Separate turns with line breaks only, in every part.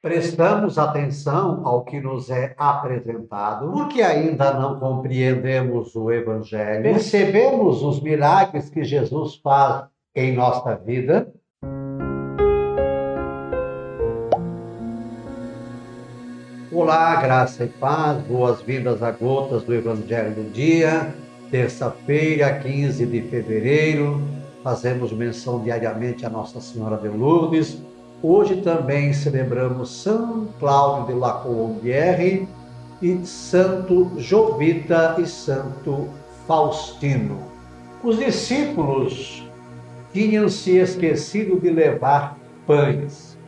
Prestamos atenção ao que nos é apresentado, porque ainda não compreendemos o Evangelho, percebemos os milagres que Jesus faz em nossa vida. Olá, graça e paz, boas-vindas a Gotas do Evangelho do Dia, terça-feira, 15 de fevereiro. Fazemos menção diariamente a Nossa Senhora de Lourdes Hoje também celebramos São Cláudio de la Colombière e Santo Jovita e Santo Faustino. Os discípulos tinham se esquecido de levar pães.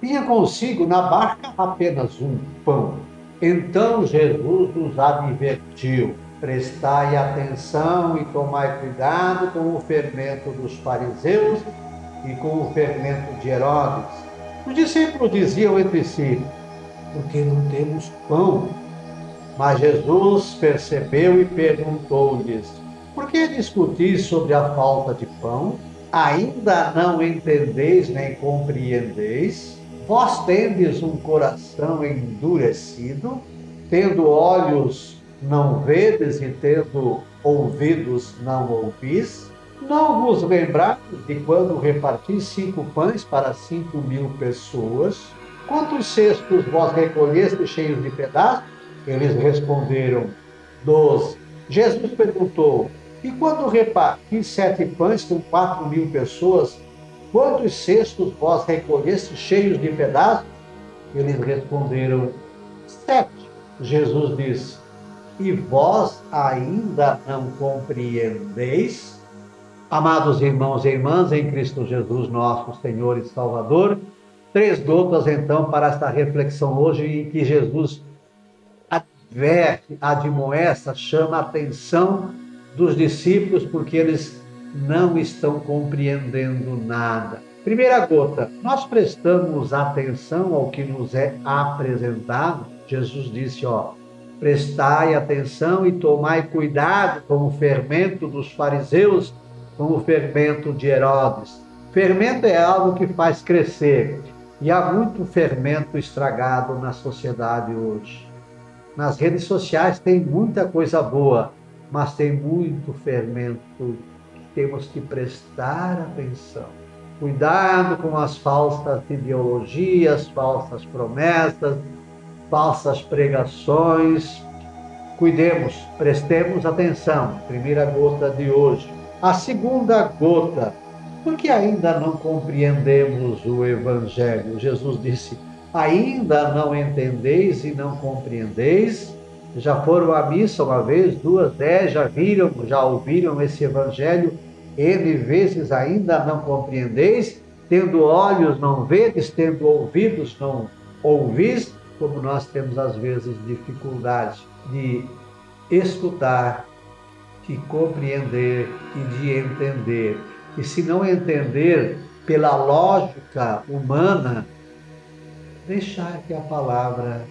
Tinha consigo na barca apenas um pão. Então Jesus os advertiu: prestai atenção e tomai cuidado com o fermento dos fariseus e com o fermento de Herodes. Os discípulos diziam entre si: Porque não temos pão? Mas Jesus percebeu e perguntou-lhes: Por que discutis sobre a falta de pão? Ainda não entendeis nem compreendeis? Vós tendes um coração endurecido, tendo olhos não vedes e tendo ouvidos não ouvis? Não vos lembrais de quando reparti cinco pães para cinco mil pessoas? Quantos cestos vós recolheste cheios de pedaços? Eles responderam, doze. Jesus perguntou, e quando reparti sete pães com quatro mil pessoas, quantos cestos vós recolheste cheios de pedaços? Eles responderam, sete. Jesus disse, e vós ainda não compreendeis? Amados irmãos e irmãs, em Cristo Jesus, nosso Senhor e Salvador, três gotas então para esta reflexão hoje em que Jesus adverte, admoesta, chama a atenção dos discípulos porque eles não estão compreendendo nada. Primeira gota, nós prestamos atenção ao que nos é apresentado. Jesus disse, ó, prestai atenção e tomai cuidado com o fermento dos fariseus com o fermento de Herodes. Fermento é algo que faz crescer e há muito fermento estragado na sociedade hoje. Nas redes sociais tem muita coisa boa, mas tem muito fermento que temos que prestar atenção. Cuidado com as falsas ideologias, falsas promessas, falsas pregações. Cuidemos, prestemos atenção. Primeira gota de hoje a segunda gota, porque ainda não compreendemos o Evangelho. Jesus disse: Ainda não entendeis e não compreendeis. Já foram à missa uma vez, duas, dez, já viram, já ouviram esse Evangelho N vezes, ainda não compreendeis. Tendo olhos, não vedes, tendo ouvidos, não ouvis, como nós temos às vezes dificuldade de escutar de compreender e de entender. E se não entender pela lógica humana, deixar que a palavra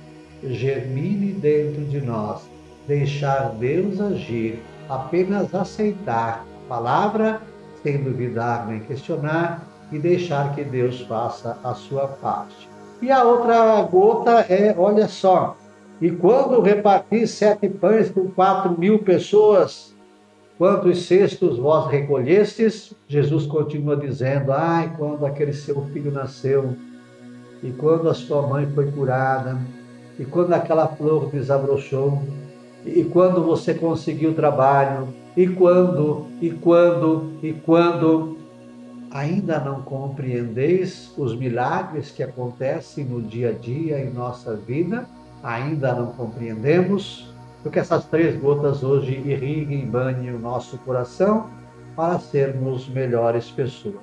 germine dentro de nós, deixar Deus agir, apenas aceitar a palavra sem duvidar nem questionar e deixar que Deus faça a sua parte. E a outra gota é, olha só, e quando reparti sete pães com quatro mil pessoas, Quantos cestos vós recolhestes? Jesus continua dizendo: Ai, quando aquele seu filho nasceu, e quando a sua mãe foi curada, e quando aquela flor desabrochou, e quando você conseguiu trabalho, e quando, e quando, e quando. Ainda não compreendeis os milagres que acontecem no dia a dia em nossa vida? Ainda não compreendemos? Que essas três gotas hoje irriguem e banhem o nosso coração para sermos melhores pessoas.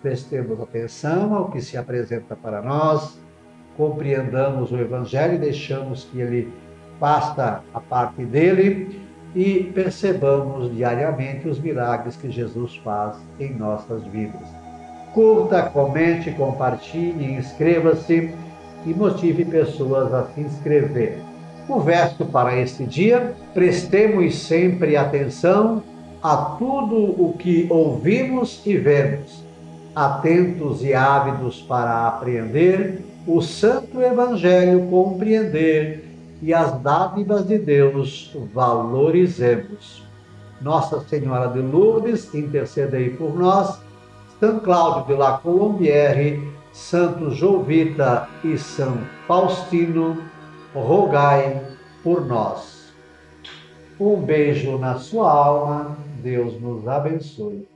Prestemos atenção ao que se apresenta para nós, compreendamos o Evangelho e deixamos que ele faça a parte dele e percebamos diariamente os milagres que Jesus faz em nossas vidas. Curta, comente, compartilhe, inscreva-se e motive pessoas a se inscrever. O verso para este dia: prestemos sempre atenção a tudo o que ouvimos e vemos, atentos e ávidos para aprender o Santo Evangelho compreender e as dádivas de Deus valorizemos. Nossa Senhora de Lourdes, intercedei por nós. São Cláudio de la Colombiere, Santo Jovita e São Faustino, rogai por nós. Um beijo na sua alma. Deus nos abençoe.